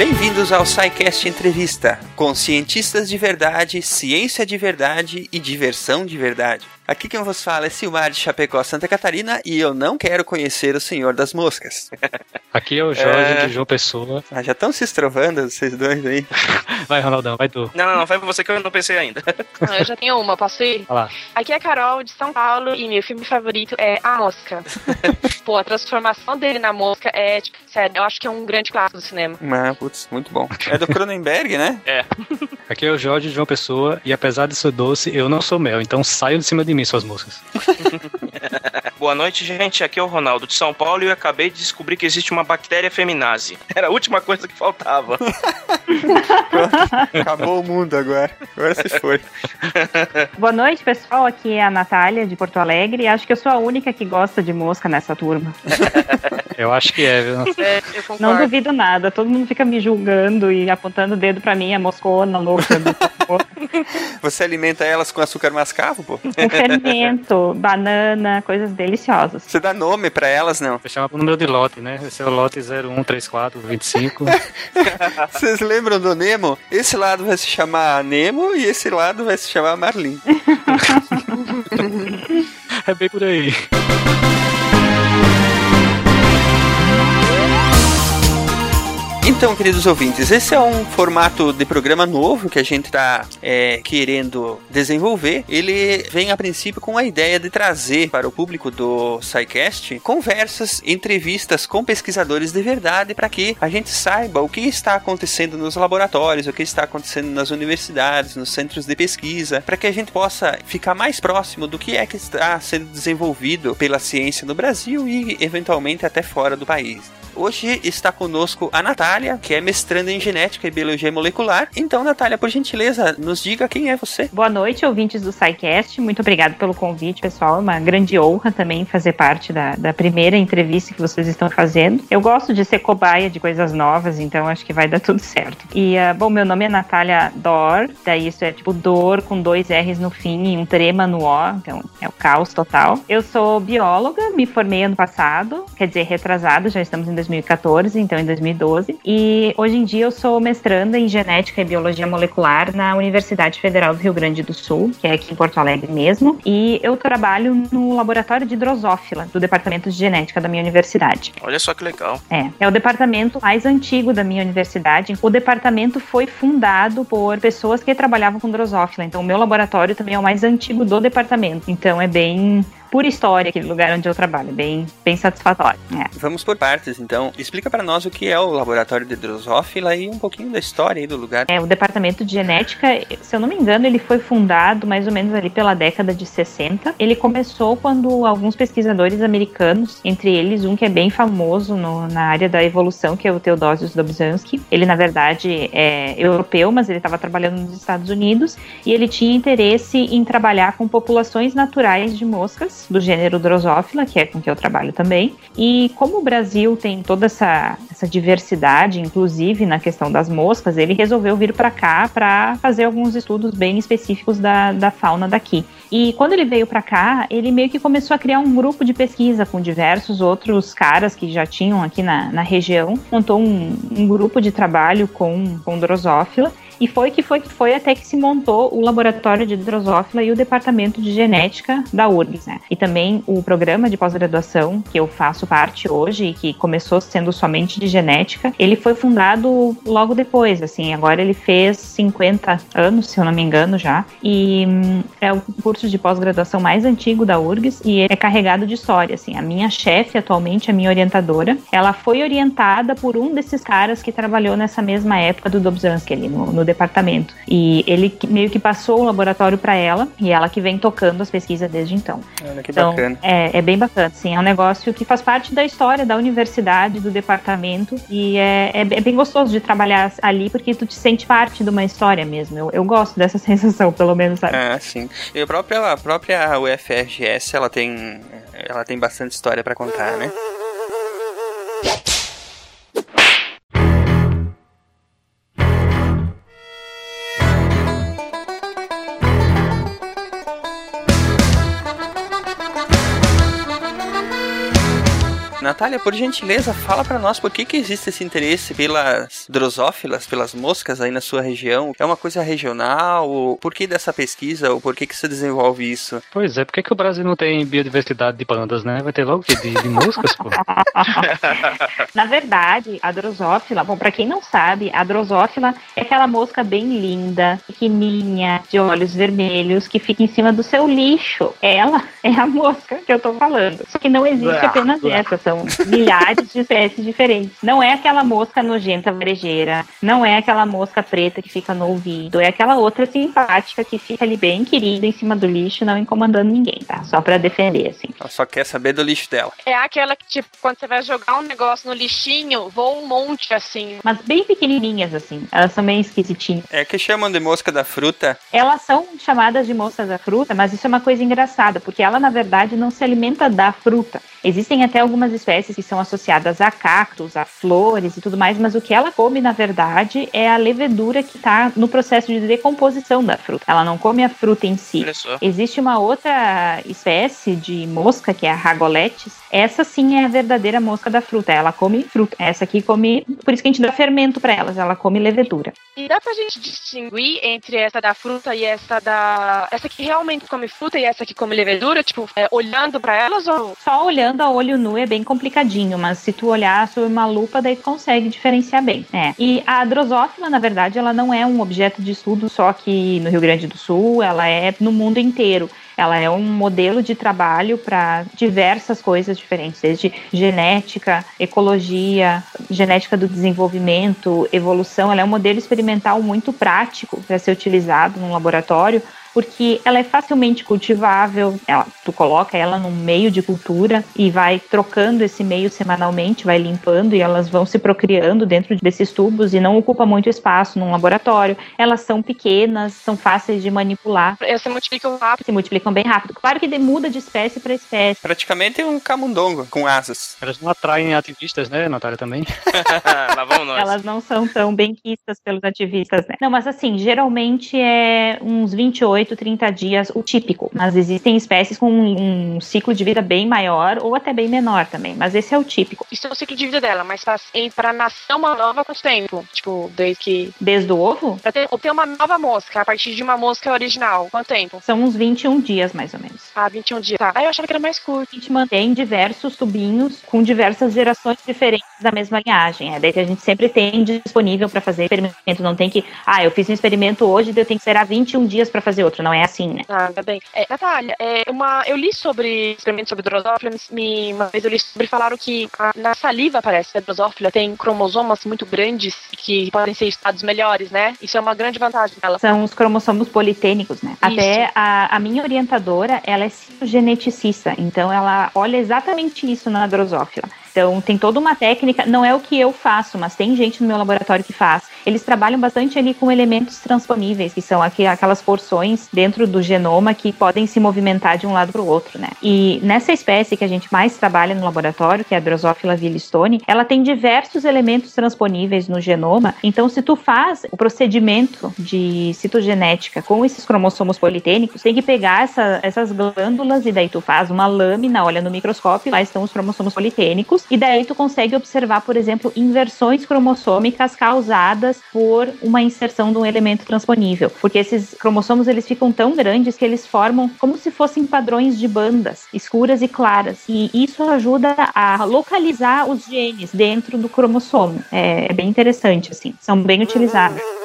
Bem-vindos ao SciCast Entrevista, com cientistas de verdade, ciência de verdade e diversão de verdade. Aqui quem vos fala é Silmar de Chapecó, Santa Catarina, e eu não quero conhecer o Senhor das Moscas. Aqui é o Jorge é... de João Pessoa. Ah, já estão se estrovando vocês dois aí. Vai, Ronaldão, vai tu. Não, não, não, vai pra você que eu não pensei ainda. Não, eu já tenho uma, posso ir? Olha lá. Aqui é a Carol de São Paulo e meu filme favorito é A Mosca. Pô, a transformação dele na mosca é, tipo, sério, eu acho que é um grande clássico do cinema. Ah, putz, muito bom. É do Cronenberg, né? É. Aqui é o Jorge de João Pessoa e apesar de ser doce, eu não sou mel, então saiam de cima de mim, suas moscas. Boa noite, gente. Aqui é o Ronaldo de São Paulo e eu acabei de descobrir que existe uma bactéria feminazi. Era a última coisa que faltava. Acabou o mundo agora. Agora se foi. Boa noite, pessoal. Aqui é a Natália de Porto Alegre. Acho que eu sou a única que gosta de mosca nessa turma. Eu acho que é, viu? É, Não duvido nada. Todo mundo fica me julgando e apontando o dedo pra mim, a moscona louca. Você alimenta elas com açúcar mascavo, pô? Com fermento, banana, coisas deliciosas. Você dá nome pra elas, não? Você chama o número de lote, né? Esse é o lote 013425. Vocês lembram do Nemo? Esse lado vai se chamar Nemo e esse lado vai se chamar Marlin. é bem por aí. Então, queridos ouvintes, esse é um formato de programa novo que a gente está é, querendo desenvolver. Ele vem a princípio com a ideia de trazer para o público do SciCast conversas, entrevistas com pesquisadores de verdade para que a gente saiba o que está acontecendo nos laboratórios, o que está acontecendo nas universidades, nos centros de pesquisa, para que a gente possa ficar mais próximo do que é que está sendo desenvolvido pela ciência no Brasil e eventualmente até fora do país. Hoje está conosco a Natália, que é mestranda em genética e biologia molecular. Então, Natália, por gentileza, nos diga quem é você. Boa noite, ouvintes do SciCast. Muito obrigado pelo convite, pessoal. É uma grande honra também fazer parte da, da primeira entrevista que vocês estão fazendo. Eu gosto de ser cobaia de coisas novas, então acho que vai dar tudo certo. E, uh, bom, meu nome é Natália Dor, daí isso é tipo dor com dois R's no fim e um trema no O, então é o caos total. Eu sou bióloga, me formei ano passado, quer dizer, retrasado, já estamos em 2014, então em 2012. E hoje em dia eu sou mestranda em genética e biologia molecular na Universidade Federal do Rio Grande do Sul, que é aqui em Porto Alegre mesmo. E eu trabalho no laboratório de drosófila do departamento de genética da minha universidade. Olha só que legal. É, é o departamento mais antigo da minha universidade. O departamento foi fundado por pessoas que trabalhavam com drosófila. Então o meu laboratório também é o mais antigo do departamento. Então é bem pura história aquele lugar onde eu trabalho, bem, bem satisfatório. É. Vamos por partes, então. Explica para nós o que é o laboratório de Drosophila e um pouquinho da história do lugar. É, o departamento de genética, se eu não me engano, ele foi fundado mais ou menos ali pela década de 60. Ele começou quando alguns pesquisadores americanos, entre eles um que é bem famoso no, na área da evolução, que é o Theodosius Dobzhansky. Ele, na verdade, é europeu, mas ele estava trabalhando nos Estados Unidos e ele tinha interesse em trabalhar com populações naturais de moscas do gênero Drosophila, que é com que eu trabalho também. E como o Brasil tem toda essa, essa diversidade, inclusive na questão das moscas, ele resolveu vir para cá para fazer alguns estudos bem específicos da, da fauna daqui. E quando ele veio para cá, ele meio que começou a criar um grupo de pesquisa com diversos outros caras que já tinham aqui na, na região, montou um, um grupo de trabalho com, com Drosophila e foi que foi que foi até que se montou o laboratório de drosófila e o departamento de genética da URGS, né? E também o programa de pós-graduação que eu faço parte hoje e que começou sendo somente de genética, ele foi fundado logo depois, assim, agora ele fez 50 anos, se eu não me engano já, e hum, é o curso de pós-graduação mais antigo da URGS e é carregado de história, assim. A minha chefe atualmente, a minha orientadora, ela foi orientada por um desses caras que trabalhou nessa mesma época do Dobzhansky ali no, no departamento. E ele meio que passou o laboratório para ela e ela que vem tocando as pesquisas desde então. Olha que então, bacana. É, é bem bacana, sim. É um negócio que faz parte da história da universidade, do departamento e é, é, é bem gostoso de trabalhar ali porque tu te sente parte de uma história mesmo. Eu, eu gosto dessa sensação, pelo menos, sabe? Ah, sim. E a própria, a própria UFRGS, ela tem, ela tem bastante história para contar, né? Natália, por gentileza, fala para nós por que, que existe esse interesse pelas drosófilas, pelas moscas aí na sua região. É uma coisa regional? Ou por que dessa pesquisa? Ou por que, que você desenvolve isso? Pois é, por que, que o Brasil não tem biodiversidade de pandas, né? Vai ter logo de, de moscas, pô. Na verdade, a drosófila, bom, para quem não sabe, a drosófila é aquela mosca bem linda, pequenininha, de olhos vermelhos, que fica em cima do seu lixo. Ela é a mosca que eu tô falando. Só que não existe apenas essa, são milhares de espécies diferentes. Não é aquela mosca nojenta varejeira, não é aquela mosca preta que fica no ouvido, é aquela outra simpática que fica ali bem querida em cima do lixo, não incomodando ninguém, tá? Só para defender, assim. Ela só quer saber do lixo dela. É aquela que, tipo, quando você vai jogar um negócio no lixinho, voa um monte assim. Mas bem pequenininhas, assim. Elas são meio esquisitinhas. É que chamam de mosca da fruta. Elas são chamadas de moscas da fruta, mas isso é uma coisa engraçada, porque ela, na verdade, não se alimenta da fruta. Existem até algumas espécies que são associadas a cactos, a flores e tudo mais, mas o que ela come, na verdade, é a levedura que está no processo de decomposição da fruta. Ela não come a fruta em si. Existe uma outra espécie de mosca, que é a ragoletes. Essa sim é a verdadeira mosca da fruta. Ela come fruta. Essa aqui come. Por isso que a gente dá fermento para elas. Ela come levedura. E dá pra gente distinguir entre essa da fruta e essa da. Essa que realmente come fruta e essa que come levedura? Tipo, é, olhando pra elas ou. Só olhando a olho nu é bem complicadinho, mas se tu olhar sob uma lupa, daí tu consegue diferenciar bem. É. E a drosófila, na verdade, ela não é um objeto de estudo só aqui no Rio Grande do Sul, ela é no mundo inteiro. Ela é um modelo de trabalho para diversas coisas diferentes, desde genética, ecologia, genética do desenvolvimento, evolução. Ela é um modelo experimental muito prático para ser utilizado num laboratório, porque ela é facilmente cultivável, ela, tu coloca ela num meio de cultura e vai trocando esse meio semanalmente, vai limpando e elas vão se procriando dentro desses tubos e não ocupa muito espaço num laboratório. Elas são pequenas, são fáceis de manipular, Elas se multiplicam rápido. se multiplicam bem rápido. Claro que muda de espécie para espécie. Praticamente um camundongo com asas. Elas não atraem ativistas, né, Natália, também? Lá vamos nós. Elas não são tão bem quistas pelos ativistas, né? Não, mas assim, geralmente é uns 28, 30 dias o típico. Mas existem espécies com um, um ciclo de vida bem maior ou até bem menor também. Mas esse é o típico. Isso é o ciclo de vida dela, mas pra nascer uma nova quanto tempo? Tipo, desde que. Desde o ovo, Pra ter, obter uma nova mosca a partir de uma mosca original, quanto tempo? são uns 21 dias mais ou menos. Ah, 21 dias. Tá. Ah, eu achava que era mais curto. A gente mantém diversos tubinhos com diversas gerações diferentes da mesma linhagem. É daí que a gente sempre tem disponível para fazer experimento. Não tem que, ah, eu fiz um experimento hoje, eu tenho que esperar 21 dias para fazer outro. Não é assim, né? Ah, tá bem. É, Natália, é, uma, eu li sobre experimentos sobre drosófila, me, uma vez eu li sobre, falaram que a- na saliva, parece, a drosófila tem cromossomas muito grandes que podem ser estados melhores, né? Isso é uma grande vantagem dela. São os cromossomos politênicos, né? Até a, a minha orientadora, ela é geneticista, então ela olha exatamente isso na drosófila. Então tem toda uma técnica, não é o que eu faço, mas tem gente no meu laboratório que faz. Eles trabalham bastante ali com elementos transponíveis, que são aquelas porções dentro do genoma que podem se movimentar de um lado para o outro, né? E nessa espécie que a gente mais trabalha no laboratório, que é a Drosophila willistone, ela tem diversos elementos transponíveis no genoma. Então, se tu faz o procedimento de citogenética com esses cromossomos politênicos, tem que pegar essa- essas glândulas e daí tu faz uma lâmina, olha no microscópio, lá estão os cromossomos politênicos, e daí tu consegue observar, por exemplo, inversões cromossômicas causadas por uma inserção de um elemento transponível, porque esses cromossomos eles ficam tão grandes que eles formam como se fossem padrões de bandas escuras e claras, e isso ajuda a localizar os genes dentro do cromossomo. É, é bem interessante, assim, são bem utilizados.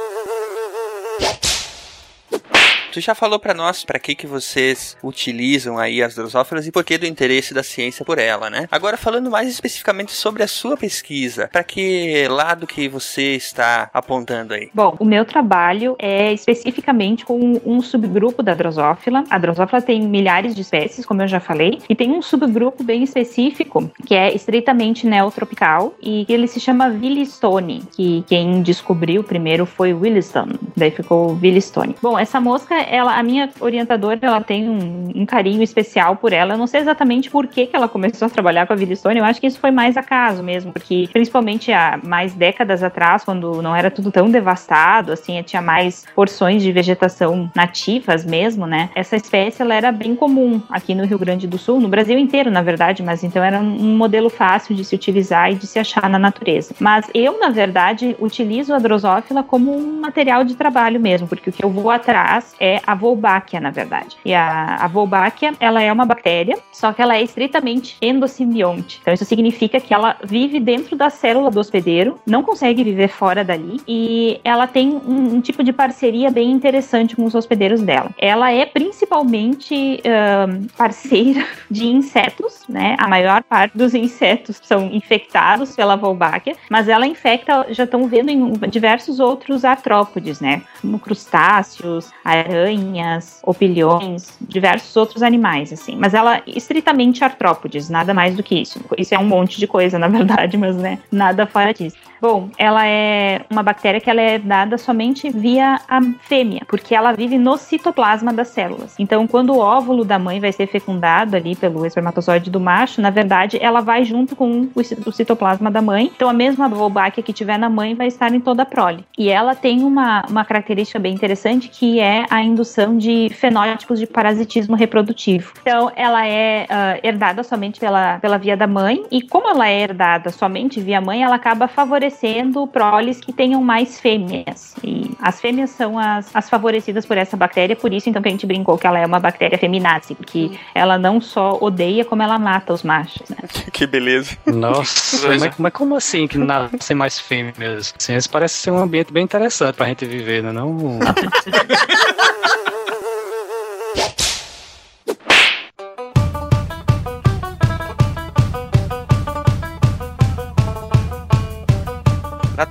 Tu já falou pra nós pra que que vocês utilizam aí as drosófilas e por que do interesse da ciência por ela, né? Agora falando mais especificamente sobre a sua pesquisa, pra que lado que você está apontando aí? Bom, o meu trabalho é especificamente com um subgrupo da drosófila. A drosófila tem milhares de espécies, como eu já falei, e tem um subgrupo bem específico que é estritamente neotropical e ele se chama Willistone, que quem descobriu primeiro foi Williston, daí ficou Willistone. Bom, essa mosca ela, a minha orientadora, ela tem um, um, carinho especial por ela. Eu não sei exatamente por que, que ela começou a trabalhar com a Vida Stone. Eu acho que isso foi mais acaso mesmo, porque principalmente há mais décadas atrás, quando não era tudo tão devastado, assim, tinha mais porções de vegetação nativas mesmo, né? Essa espécie ela era bem comum aqui no Rio Grande do Sul, no Brasil inteiro, na verdade, mas então era um modelo fácil de se utilizar e de se achar na natureza. Mas eu, na verdade, utilizo a drosófila como um material de trabalho mesmo, porque o que eu vou atrás é a Wolbachia, na verdade. E a, a Wolbachia, ela é uma bactéria, só que ela é estritamente endossimbionte. Então isso significa que ela vive dentro da célula do hospedeiro, não consegue viver fora dali e ela tem um, um tipo de parceria bem interessante com os hospedeiros dela. Ela é principalmente parceira de insetos, né? A maior parte dos insetos são infectados pela Wolbachia, mas ela infecta, já estão vendo em diversos outros artrópodes, né? Como crustáceos, aranhas, opilhões, diversos outros animais, assim. Mas ela estritamente artrópodes, nada mais do que isso. Isso é um monte de coisa, na verdade, mas né, nada fora disso. Bom, ela é uma bactéria que ela é dada somente via a fêmea, porque ela vive no citoplasma das células. Então, quando o óvulo da mãe vai ser fecundado ali pelo espermatozoide do macho, na verdade, ela vai junto com o citoplasma da mãe. Então, a mesma Wolbachia que tiver na mãe vai estar em toda a prole. E ela tem uma, uma característica bem interessante que é a indução de fenótipos de parasitismo reprodutivo. Então, ela é uh, herdada somente pela, pela via da mãe, e como ela é herdada somente via mãe, ela acaba favorecendo proles que tenham mais fêmeas. E as fêmeas são as, as favorecidas por essa bactéria, por isso então que a gente brincou que ela é uma bactéria feminazi, porque ela não só odeia, como ela mata os machos, né? que beleza. Nossa, mas, mas, como assim que nascem mais fêmeas? Assim, isso parece ser um ambiente bem interessante pra gente viver, né? Não...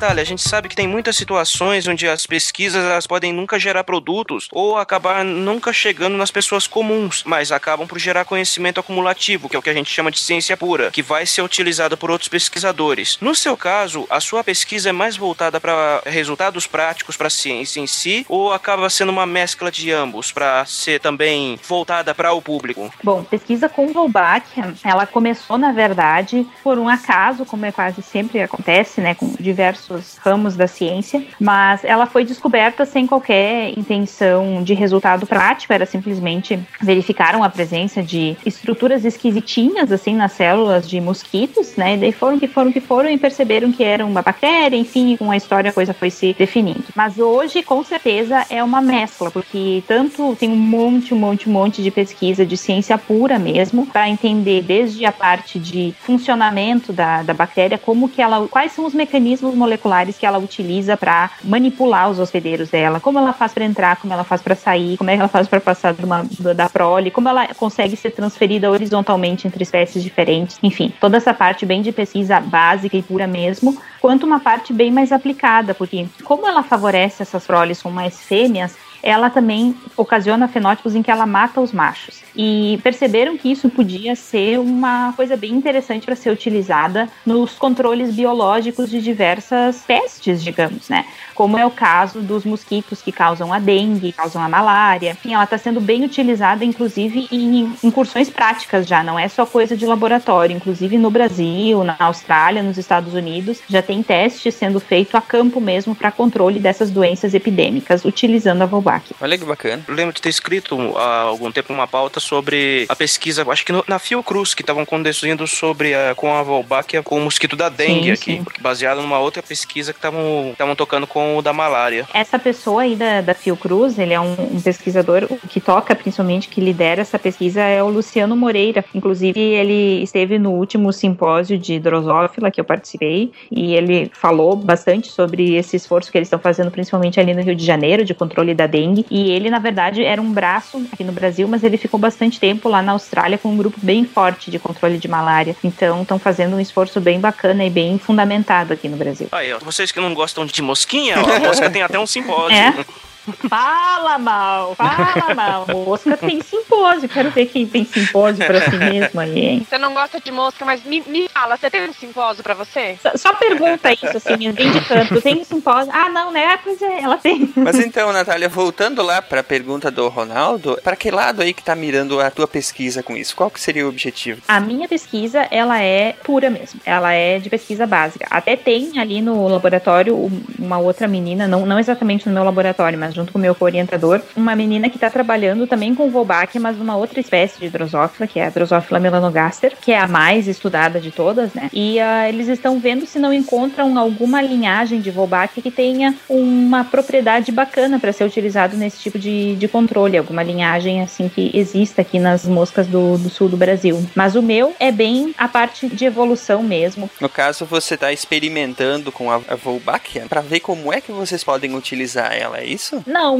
Natália, a gente sabe que tem muitas situações onde as pesquisas elas podem nunca gerar produtos ou acabar nunca chegando nas pessoas comuns, mas acabam por gerar conhecimento acumulativo, que é o que a gente chama de ciência pura, que vai ser utilizado por outros pesquisadores. No seu caso, a sua pesquisa é mais voltada para resultados práticos para a ciência em si ou acaba sendo uma mescla de ambos para ser também voltada para o público? Bom, pesquisa com Wolbachia, ela começou na verdade por um acaso, como é quase sempre acontece, né, com diversos diversos ramos da ciência, mas ela foi descoberta sem qualquer intenção de resultado prático, era simplesmente verificaram a presença de estruturas esquisitinhas assim nas células de mosquitos, né? E daí foram que foram que foram e perceberam que era uma bactéria, enfim, com a história a coisa foi se definindo. Mas hoje, com certeza, é uma mescla, porque tanto tem um monte, um monte, um monte de pesquisa de ciência pura mesmo, para entender desde a parte de funcionamento da, da bactéria, como que ela, quais são os mecanismos moleculares que ela utiliza para manipular os hospedeiros dela, como ela faz para entrar, como ela faz para sair, como é que ela faz para passar uma, da prole, como ela consegue ser transferida horizontalmente entre espécies diferentes, enfim, toda essa parte bem de pesquisa básica e pura mesmo, quanto uma parte bem mais aplicada, porque como ela favorece essas proles com mais fêmeas, ela também ocasiona fenótipos em que ela mata os machos. E perceberam que isso podia ser uma coisa bem interessante para ser utilizada nos controles biológicos de diversas pestes, digamos, né? Como é o caso dos mosquitos que causam a dengue, causam a malária. Enfim, ela está sendo bem utilizada, inclusive, em incursões práticas já, não é só coisa de laboratório. Inclusive no Brasil, na Austrália, nos Estados Unidos, já tem testes sendo feito a campo mesmo para controle dessas doenças epidêmicas, utilizando a Volbach. Olha que bacana. Eu lembro de ter escrito há algum tempo uma pauta sobre a pesquisa, acho que no, na Fiocruz, que estavam conduzindo sobre a, com a Wolbachia com o mosquito da dengue sim, aqui, sim. baseado numa outra pesquisa que estavam tocando com o da malária. Essa pessoa aí da, da Fiocruz, ele é um, um pesquisador que toca, principalmente, que lidera essa pesquisa, é o Luciano Moreira. Inclusive, ele esteve no último simpósio de drosófila que eu participei e ele falou bastante sobre esse esforço que eles estão fazendo, principalmente ali no Rio de Janeiro, de controle da dengue dengue. E ele, na verdade, era um braço aqui no Brasil, mas ele ficou bastante tempo lá na Austrália com um grupo bem forte de controle de malária. Então, estão fazendo um esforço bem bacana e bem fundamentado aqui no Brasil. Aí, ó, vocês que não gostam de mosquinha, ó, a mosca tem até um simpósio. É? Fala mal, fala mal. Mosca tem simpósio. Quero ver quem tem simpósio pra si mesmo aí, hein? Você não gosta de mosca, mas me, me fala, você tem um simpósio pra você? Só, só pergunta isso, assim, bem de canto. Tem um simpósio? Ah, não, né? Ah, pois é, ela tem. Mas então, Natália, voltando lá pra pergunta do Ronaldo, para que lado aí que tá mirando a tua pesquisa com isso? Qual que seria o objetivo? A minha pesquisa, ela é pura mesmo. Ela é de pesquisa básica. Até tem ali no laboratório uma outra menina, não, não exatamente no meu laboratório, mas junto com o meu orientador, uma menina que está trabalhando também com Wolbachia, mas uma outra espécie de drosófila, que é a drosófila melanogaster, que é a mais estudada de todas, né? E uh, eles estão vendo se não encontram alguma linhagem de Wolbachia que tenha uma propriedade bacana para ser utilizado nesse tipo de, de controle, alguma linhagem assim que exista aqui nas moscas do, do sul do Brasil. Mas o meu é bem a parte de evolução mesmo. No caso, você está experimentando com a, a Wolbachia para ver como é que vocês podem utilizar ela, é isso? Não,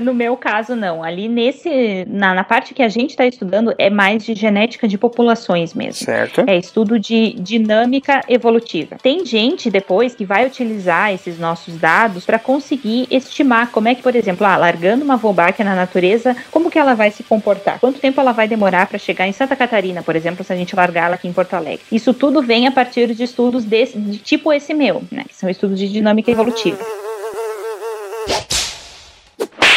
no meu caso não. Ali nesse, na, na parte que a gente está estudando é mais de genética de populações mesmo. Certo. É estudo de dinâmica evolutiva. Tem gente depois que vai utilizar esses nossos dados para conseguir estimar como é que, por exemplo, ah, largando uma Wolbachia na natureza, como que ela vai se comportar? Quanto tempo ela vai demorar para chegar em Santa Catarina, por exemplo, se a gente largar ela aqui em Porto Alegre? Isso tudo vem a partir de estudos desse, de tipo esse meu, né? Que são estudos de dinâmica evolutiva.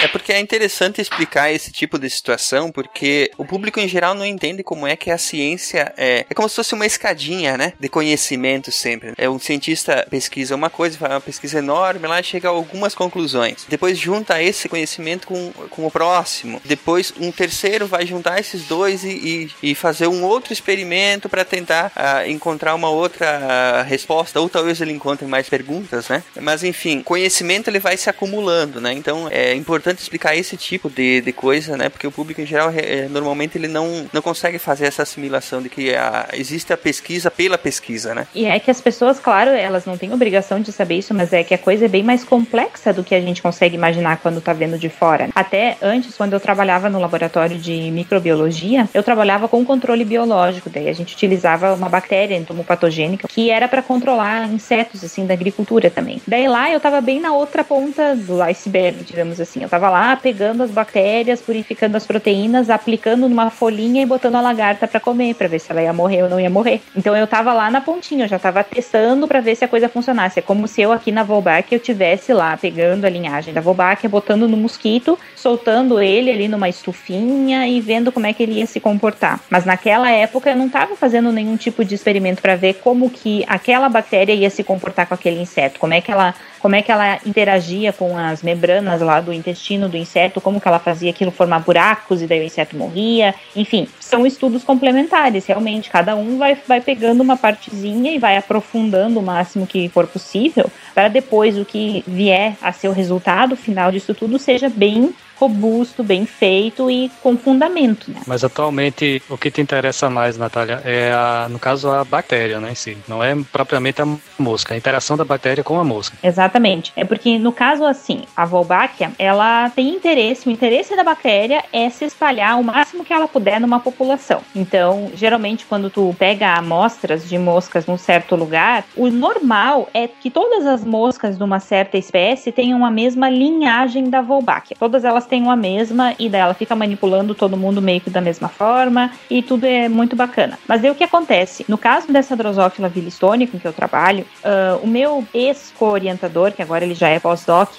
É porque é interessante explicar esse tipo de situação, porque o público em geral não entende como é que a ciência é. É como se fosse uma escadinha, né? De conhecimento sempre. É um cientista pesquisa uma coisa, faz uma pesquisa enorme, lá chega a algumas conclusões. Depois junta esse conhecimento com, com o próximo. Depois um terceiro vai juntar esses dois e, e, e fazer um outro experimento para tentar uh, encontrar uma outra uh, resposta, ou talvez ele encontre mais perguntas, né? Mas enfim, conhecimento ele vai se acumulando, né? Então é importante importante explicar esse tipo de, de coisa, né? Porque o público em geral é, normalmente ele não, não consegue fazer essa assimilação de que a, existe a pesquisa pela pesquisa, né? E é que as pessoas, claro, elas não têm obrigação de saber isso, mas é que a coisa é bem mais complexa do que a gente consegue imaginar quando tá vendo de fora. Até antes, quando eu trabalhava no laboratório de microbiologia, eu trabalhava com controle biológico, daí a gente utilizava uma bactéria entomopatogênica que era para controlar insetos assim da agricultura também. Daí lá eu tava bem na outra ponta do iceberg, digamos assim. Eu tava lá pegando as bactérias, purificando as proteínas, aplicando numa folhinha e botando a lagarta para comer, para ver se ela ia morrer ou não ia morrer. Então eu tava lá na pontinha, eu já tava testando para ver se a coisa funcionasse. É como se eu aqui na Volbach eu tivesse lá pegando a linhagem da Volbach, botando no mosquito, soltando ele ali numa estufinha e vendo como é que ele ia se comportar. Mas naquela época eu não tava fazendo nenhum tipo de experimento para ver como que aquela bactéria ia se comportar com aquele inseto, como é que ela como é que ela interagia com as membranas lá do intestino do inseto, como que ela fazia aquilo formar buracos e daí o inseto morria. Enfim, são estudos complementares, realmente. Cada um vai, vai pegando uma partezinha e vai aprofundando o máximo que for possível, para depois o que vier a ser o resultado final disso tudo seja bem robusto, bem feito e com fundamento, né? Mas atualmente o que te interessa mais, Natália, é a, no caso a bactéria, né, em si. Não é propriamente a mosca, a interação da bactéria com a mosca. Exatamente. É porque no caso assim, a Wolbachia, ela tem interesse, o interesse da bactéria é se espalhar o máximo que ela puder numa população. Então, geralmente quando tu pega amostras de moscas num certo lugar, o normal é que todas as moscas de uma certa espécie tenham a mesma linhagem da Wolbachia. Todas elas têm uma mesma e daí ela fica manipulando todo mundo meio que da mesma forma e tudo é muito bacana. Mas aí o que acontece? No caso dessa Drosophila vilistone com que eu trabalho, uh, o meu ex-co-orientador, que agora ele já é pós-doc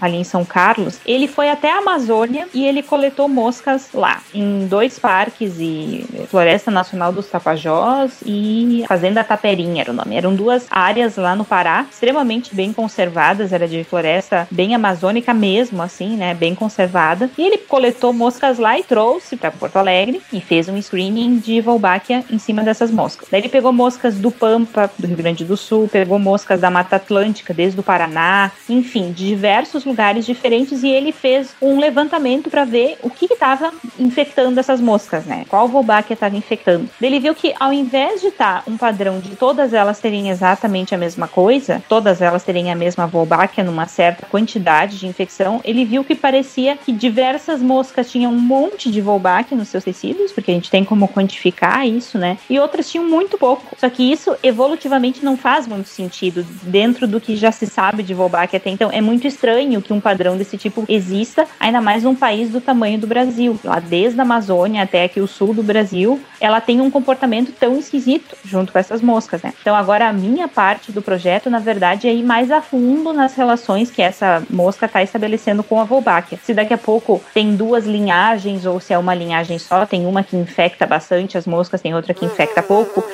ali em São Carlos, ele foi até a Amazônia e ele coletou moscas lá, em dois parques e Floresta Nacional dos Tapajós e Fazenda Taperinha era o nome. Eram duas áreas lá no Pará, extremamente bem conservadas, era de floresta bem amazônica mesmo, assim, né? Bem conservada conservada. E ele coletou moscas lá e trouxe para Porto Alegre e fez um screening de Wolbachia em cima dessas moscas. Daí ele pegou moscas do Pampa, do Rio Grande do Sul, pegou moscas da Mata Atlântica, desde o Paraná, enfim, de diversos lugares diferentes e ele fez um levantamento para ver o que estava infectando essas moscas, né? Qual Wolbachia estava infectando. Ele viu que ao invés de estar tá um padrão de todas elas terem exatamente a mesma coisa, todas elas terem a mesma Wolbachia numa certa quantidade de infecção, ele viu que parecia acontecia que diversas moscas tinham um monte de Volbach nos seus tecidos, porque a gente tem como quantificar isso, né? E outras tinham muito pouco. Só que isso evolutivamente não faz muito sentido dentro do que já se sabe de Volbach até então. É muito estranho que um padrão desse tipo exista, ainda mais num país do tamanho do Brasil. Lá desde a Amazônia até aqui o sul do Brasil, ela tem um comportamento tão esquisito junto com essas moscas, né? Então agora a minha parte do projeto, na verdade, é ir mais a fundo nas relações que essa mosca está estabelecendo com a Wolbachia. Se daqui a pouco tem duas linhagens ou se é uma linhagem só, tem uma que infecta bastante as moscas, tem outra que infecta pouco.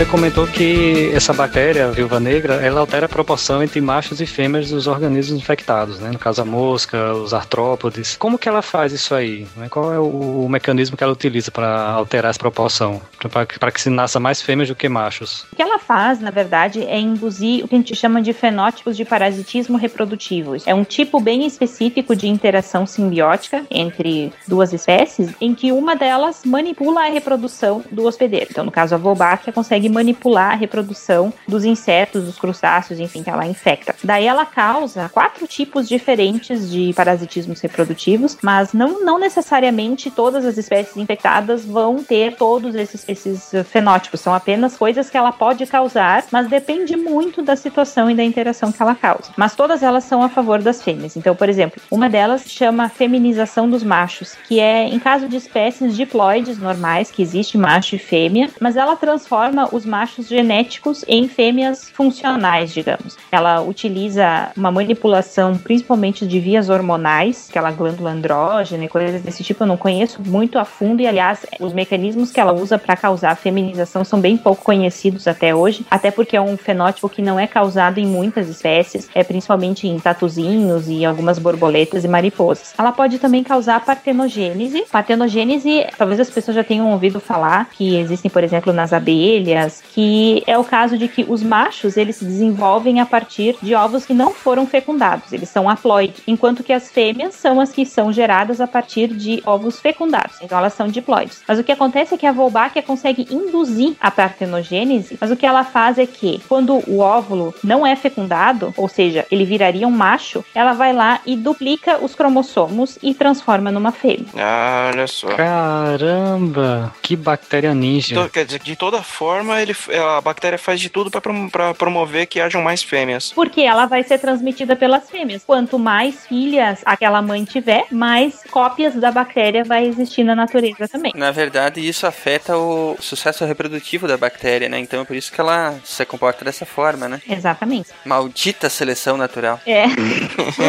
Você comentou que essa bactéria, a viúva negra, ela altera a proporção entre machos e fêmeas dos organismos infectados, né? No caso a mosca, os artrópodes. Como que ela faz isso aí? Né? Qual é o, mecanismo que ela utiliza para alterar essa proporção? Para que se nasça mais fêmeas do que machos? O que ela faz, na verdade, é induzir o que a gente chama de fenótipos de parasitismo reprodutivo. É um tipo bem específico de interação simbiótica entre duas espécies, em que uma delas manipula a reprodução do hospedeiro. Então, no caso, a Wolbachia consegue manipular a reprodução dos insetos, dos crustáceos, enfim, que ela infecta. Daí ela causa quatro tipos diferentes de parasitismos reprodutivos, mas não, não necessariamente todas as espécies infectadas vão ter todos esses, esses fenótipos. São apenas coisas que ela pode causar, mas depende muito da situação e da interação que ela causa. Mas todas elas são a favor das fêmeas. Então, por exemplo, uma delas chama feminização dos machos, que é em caso de espécies diploides normais, que existe macho e fêmea, mas ela transforma os machos genéticos em fêmeas funcionais, digamos. Ela utiliza uma manipulação principalmente de vias hormonais, aquela glândula andrógena e coisas desse tipo, eu não conheço muito a fundo e, aliás, os mecanismos que ela usa para causar a feminização são bem pouco conhecidos até hoje, até porque é um fenótipo que não é causado em muitas espécies, é principalmente em tatuzinhos e algumas borboletas e mariposas. Ela pode também causar partenogênese. Partenogênese, talvez as pessoas já tenham ouvido falar que existem, por exemplo, nas abelhas, fêmeas, que é o caso de que os machos eles se desenvolvem a partir de ovos que não foram fecundados, eles são haploides, enquanto que as fêmeas são as que são geradas a partir de ovos fecundados, então elas são diploides. Mas o que acontece é que a Wolbachia consegue induzir a partenogênese, mas o que ela faz é que quando o óvulo não é fecundado, ou seja, ele viraria um macho, ela vai lá e duplica os cromossomos e transforma numa fêmea. Ah, olha só. Caramba, que bactéria ninja. Então, quer dizer, de toda forma forma, ele, a bactéria faz de tudo para promover que hajam mais fêmeas. Porque ela vai ser transmitida pelas fêmeas. Quanto mais filhas aquela mãe tiver, mais cópias da bactéria vai existir na natureza também. Na verdade, isso afeta o sucesso reprodutivo da bactéria, né? Então é por isso que ela se comporta dessa forma, né? Exatamente. Maldita seleção natural. É.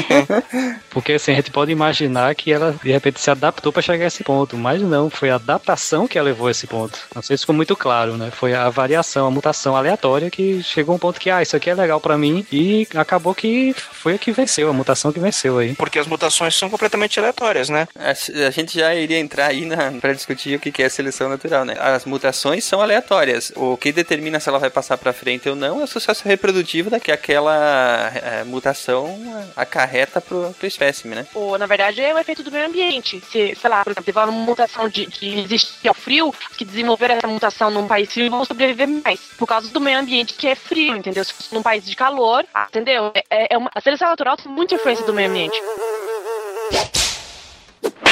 Porque assim, a gente pode imaginar que ela de repente se adaptou para chegar a esse ponto, mas não, foi a adaptação que a levou a esse ponto. Não sei se ficou muito claro, né? Foi a variação, a mutação aleatória que chegou a um ponto que, ah, isso aqui é legal para mim e acabou que foi a que venceu, a mutação que venceu aí. Porque as mutações são completamente aleatórias, né? A, a gente já iria entrar aí para discutir o que é seleção natural, né? As mutações são aleatórias. O que determina se ela vai passar para frente ou não é o sucesso reprodutivo da que aquela é, mutação acarreta pro, pro espécime, né? Ou, na verdade, é o efeito do meio ambiente. Se, sei lá, por exemplo, teve uma mutação de, de resistir ao frio, que desenvolveram essa mutação num país frio e vão sobreviver mais. Por causa do meio ambiente que é frio, entendeu? Se fosse num país de calor, entendeu? É, é uma, a seleção natural tem muita influência do meio ambiente.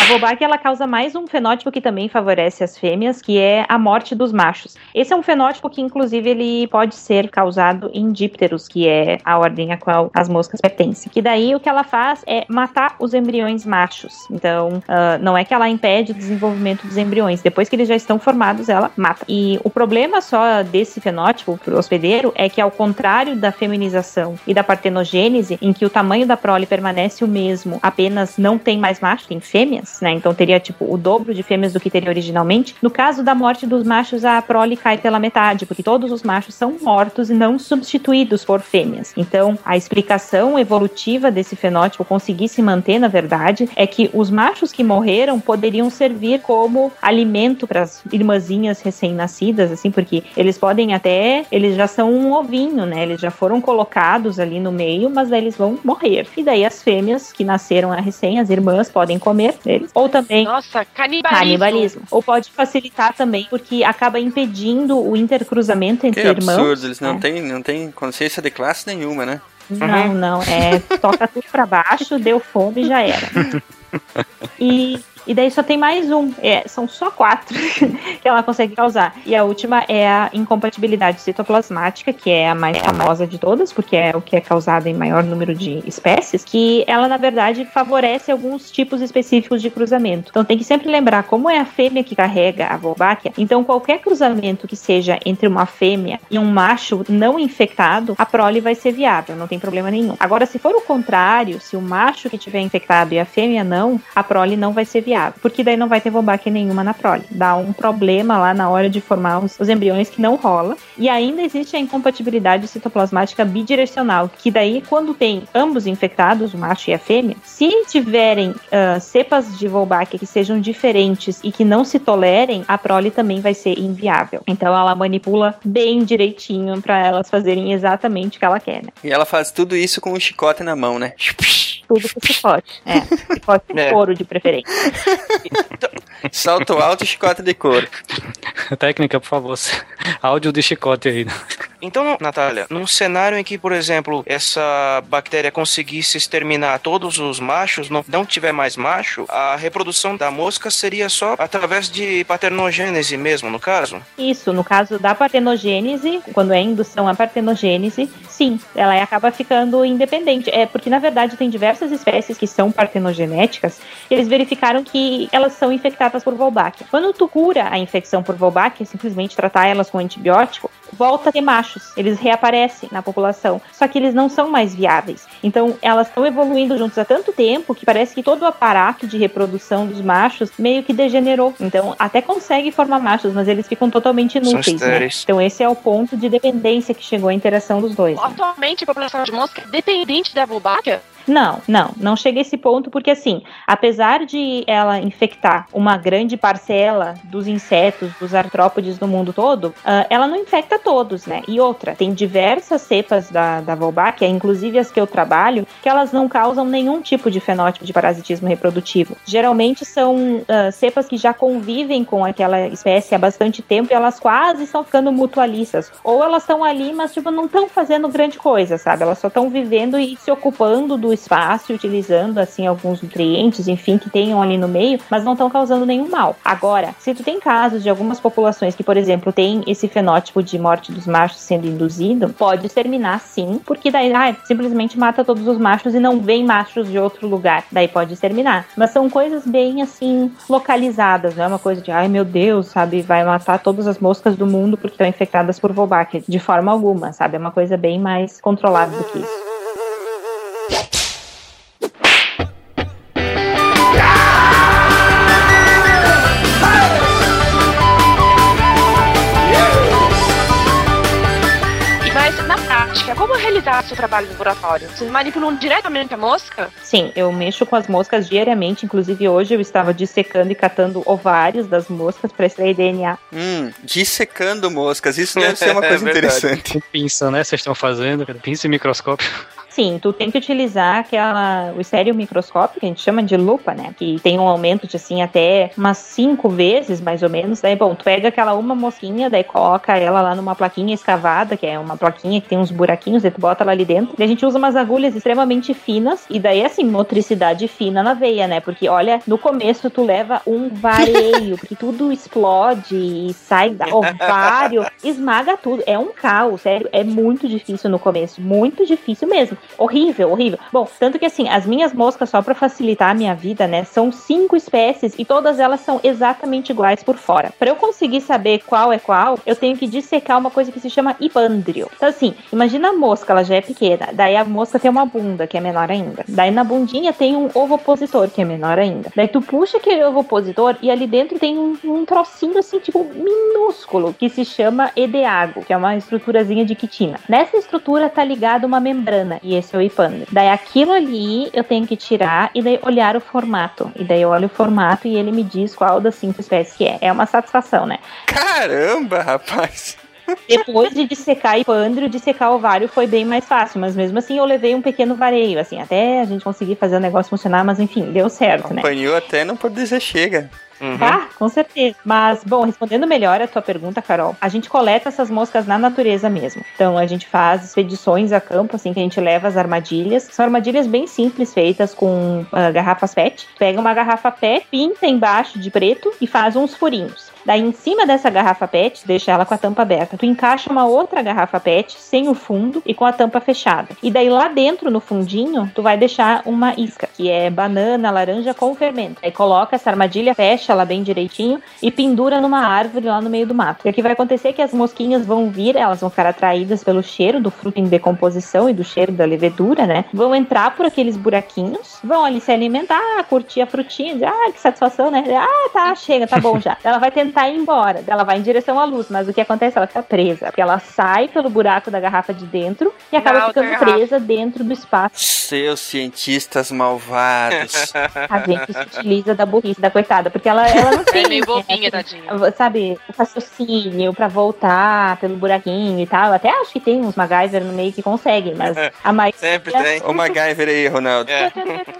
A Wolbachia ela causa mais um fenótipo que também favorece as fêmeas, que é a morte dos machos. Esse é um fenótipo que inclusive ele pode ser causado em dípteros, que é a ordem a qual as moscas pertencem. Que daí o que ela faz é matar os embriões machos. Então, uh, não é que ela impede o desenvolvimento dos embriões. Depois que eles já estão formados, ela mata. E o problema só desse fenótipo pro hospedeiro é que ao contrário da feminização e da partenogênese, em que o tamanho da prole permanece o mesmo, apenas não tem mais macho, tem fêmeas, né? Então teria tipo o dobro de fêmeas do que teria originalmente. No caso da morte dos machos, a prole cai pela metade, porque todos os machos são mortos e não substituídos por fêmeas. Então, a explicação evolutiva desse fenótipo conseguir se manter, na verdade, é que os machos que morreram poderiam servir como alimento para as irmãzinhas recém-nascidas, assim, porque eles podem até, eles já são um ovinho, né? Eles já foram colocados ali no meio, mas daí eles vão morrer. E daí as fêmeas que nasceram recém, as irmãs, podem comer eles. Ou também. Nossa, canibalismo. Canibalismo. Ou pode facilitar também, porque acaba impedindo o intercruzamento entre Que irmãos. absurdo, eles não né? têm não tem consciência de classe nenhuma, né? Não, não. É toca tudo pra baixo, deu fome e já era. E, e daí só tem mais um. É, são só quatro que ela consegue causar. E a última é a incompatibilidade citoplasmática, que é a mais famosa de todas, porque é o que é causado em maior número de espécies, que ela, na verdade, favorece alguns tipos específicos de cruzamento. Então tem que sempre lembrar como é a fêmea que carrega a Wolbachia. Então qualquer cruzamento que seja entre uma fêmea e um macho não infectado, a prole vai ser viável, não tem problema nenhum. Agora, se for o contrário, se o macho que tiver infectado e a fêmea não, a prole não vai ser viável, porque daí não vai ter Wolbachia nenhuma na prole. Dá um problema lá na hora de formar os, os embriões que não rola. E ainda existe a incompatibilidade citoplasmática bidirecional, que daí quando tem ambos infectados, o macho e a fêmea, se tiverem ah, cepas de Wolbachia que sejam diferentes e que não se tolerem, a prole também vai ser inviável. Então ela manipula bem direitinho para elas fazerem exatamente o que ela quer, né? E ela faz tudo isso com o chicote na mão, né? Tudo com chicote. É, chicote de É. couro de preferência. Salto alto e chicote de couro. Técnica, por favor. Áudio de chicote aí. Então, Natália, num cenário em que, por exemplo, essa bactéria conseguisse exterminar todos os machos, não, não tiver mais macho, a reprodução da mosca seria só através de paternogênese mesmo, no caso? Isso, no caso da partenogênese, quando é indução à partenogênese, sim, ela acaba ficando independente. É porque, na verdade, tem diversas espécies que são partenogenéticas, e eles verificaram que elas são infectadas por Wolbachia. Quando tu cura a infecção por Wolbachia, simplesmente tratar elas com antibiótico, volta a ter machos, eles reaparecem na população, só que eles não são mais viáveis. Então, elas estão evoluindo juntos há tanto tempo que parece que todo o aparato de reprodução dos machos meio que degenerou. Então, até consegue formar machos, mas eles ficam totalmente inúteis, né? Então, esse é o ponto de dependência que chegou a interação dos dois. né? Atualmente, a população de mosca é dependente da Wolbachia? Não, não, não chega a esse ponto, porque assim, apesar de ela infectar uma grande parcela dos insetos, dos artrópodes do mundo todo, ah, ela não infecta todos, né? E outra, tem diversas cepas da, da Wolbachia, inclusive as que eu trabalho, que elas não causam nenhum tipo de fenótipo de parasitismo reprodutivo. Geralmente são ah, cepas que já convivem com aquela espécie há bastante tempo e elas quase estão ficando mutualistas. Ou elas estão ali, mas tipo, não estão fazendo grande coisa, sabe? Elas só estão vivendo e se ocupando do espaço, e utilizando assim alguns nutrientes, enfim, que tenham ali no meio, mas não estão causando nenhum mal. Agora, se tu tem casos de algumas populações que, por exemplo, tem esse fenótipo de morte dos machos sendo induzido, pode exterminar sim, porque daí ah, simplesmente mata todos os machos e não vem machos de outro lugar. Daí pode exterminar. Mas são coisas bem assim localizadas, não é uma coisa de ai meu Deus, sabe, vai matar todas as moscas do mundo porque estão infectadas por Wolbachia. De forma alguma, sabe? É uma coisa bem mais controlada do que isso. Na prática, como realizar seu trabalho no laboratório? Vocês manipulam diretamente a mosca? Sim, eu mexo com as moscas diariamente. Inclusive, hoje eu estava dissecando e catando ovários das moscas para extrair DNA. Hum, dissecando moscas. Isso deve ser uma É coisa verdade. interessante. Com pinça, né? Vocês estão fazendo. cara. Pinça e microscópio. Sim, tu tem que utilizar aquela, o estéreo microscópio, que a gente chama de lupa, né? Que tem um aumento de assim até umas cinco vezes, mais ou menos. Daí, bom, tu pega aquela uma mosquinha, daí coloca ela lá numa plaquinha escavada, que é uma plaquinha que tem uns buraquinhos, daí tu bota ela ali dentro. E a gente usa umas agulhas extremamente finas, e daí, assim, motricidade fina na veia, né? Porque, olha, no começo tu leva um vareio, porque tudo explode e sai da ovário, esmaga tudo. É um caos, sério. É muito difícil no começo, muito difícil mesmo. Horrível, horrível. Bom, tanto que assim, as minhas moscas, só para facilitar a minha vida, né, são cinco espécies e todas elas são exatamente iguais por fora. Para eu conseguir saber qual é qual, eu tenho que dissecar uma coisa que se chama hipândrio. Então assim, imagina a mosca, ela já é pequena, daí a mosca tem uma bunda, que é menor ainda. Daí na bundinha tem um ovopositor, que é menor ainda. Daí tu puxa aquele ovopositor e ali dentro tem um, um trocinho assim, tipo, minúsculo, que se chama edeago, que é uma estruturazinha de quitina. Nessa estrutura tá ligada uma membrana, e esse é o hipândrio. Daí aquilo ali eu tenho que tirar e daí olhar o formato. E daí eu olho o formato e ele me diz qual das cinco espécies que é. É uma satisfação, né? Caramba, rapaz! Depois de dissecar hipândrio, dissecar ovário foi bem mais fácil, mas mesmo assim eu levei um pequeno vareio, assim, até a gente conseguir fazer o negócio funcionar, mas enfim, deu certo, né? Apanhou até não pode dizer chega. Uhum. Ah, com certeza. Mas, bom, respondendo melhor a tua pergunta, Carol, a gente coleta essas moscas na natureza mesmo. Então, a gente faz expedições a campo, assim, que a gente leva as armadilhas. São armadilhas bem simples, feitas com uh, garrafas PET. Pega uma garrafa PET, pinta embaixo de preto e faz uns furinhos. Daí, em cima dessa garrafa PET, deixa ela com a tampa aberta. Tu encaixa uma outra garrafa PET sem o fundo e com a tampa fechada. E daí, lá dentro, no fundinho, tu vai deixar uma isca, que é banana, laranja com fermento. Aí coloca essa armadilha, fecha ela bem direitinho e pendura numa árvore lá no meio do mato. E o que vai acontecer é que as mosquinhas vão vir, elas vão ficar atraídas pelo cheiro do fruto em decomposição e do cheiro da levedura, né? Vão entrar por aqueles buraquinhos, vão ali se alimentar, curtir a frutinha, dizer, ah, que satisfação, né? Ah, tá, chega, tá bom já. Ela vai tentar ir embora, ela vai em direção à luz, mas o que acontece? Ela fica presa, porque ela sai pelo buraco da garrafa de dentro e acaba ficando presa dentro do espaço. Seus cientistas malvados. a gente se utiliza da burrice da coitada, porque ela, ela não tem. É meio bobinha, tadinha. Sabe, o raciocínio pra voltar pelo buraquinho e tal. Até acho que tem uns MacGyver no meio que conseguem, mas a mais. Sempre tem. O MacGyver aí, Ronaldo. É.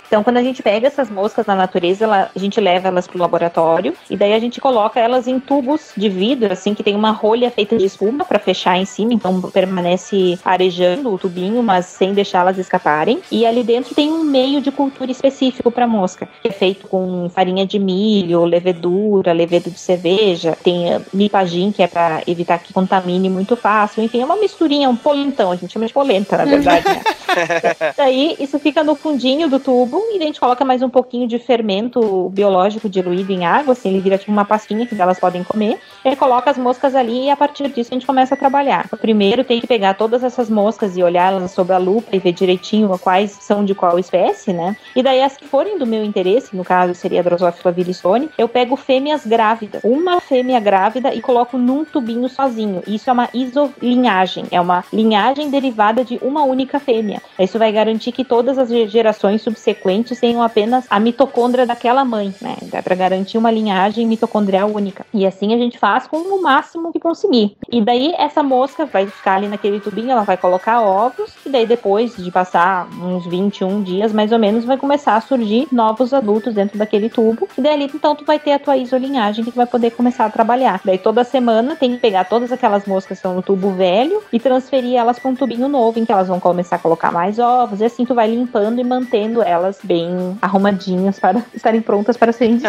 Então, quando a gente pega essas moscas na natureza, ela- a gente leva elas pro laboratório e daí a gente coloca elas em tubos de vidro, assim, que tem uma rolha feita de espuma pra fechar em cima, então permanece arejando o tubinho, mas sem deixá-las escaparem. E ali dentro tem um meio de cultura específico pra mosca, que é feito com farinha de milho, levedura, levedo de cerveja, tem eh, mipagim, que é pra evitar que contamine muito fácil. Enfim, é uma misturinha, um polentão, a gente chama de polenta, na verdade, né? Daí isso fica no fundinho do tubo e a gente coloca mais um pouquinho de fermento biológico diluído em água, assim, ele vira tipo uma pastinha que elas podem comer. E aí coloca as moscas ali e a partir disso a gente começa a trabalhar. Primeiro tem que pegar todas essas moscas e olhar elas sob a lupa e ver direitinho quais são de qual espécie, né? E daí as que forem do meu interesse, no caso seria a Drosophila viristone, eu pego fêmeas grávidas, uma fêmea grávida e coloco num tubinho sozinho. Isso é uma isolinhagem, é uma linhagem derivada de uma única fêmea. Isso vai garantir que todas as gerações subsequentes tenham apenas a mitocôndria daquela mãe, né? Dá para garantir uma linhagem mitocondrial única. E assim a gente faz com o máximo que conseguir. E daí essa mosca vai ficar ali naquele tubinho, ela vai colocar ovos e daí depois de passar uns 21 dias mais ou menos vai começar a surgir novos adultos dentro daquele tubo. E daí ali então tu vai ter a tua isolinhagem que tu vai poder começar a trabalhar. Daí toda semana tem que pegar todas aquelas moscas que estão no tubo velho e transferir elas para um tubinho novo em que elas vão começar a colocar mais ovos. E assim tu vai limpando e mantendo elas bem arrumadinhas para estarem prontas para serem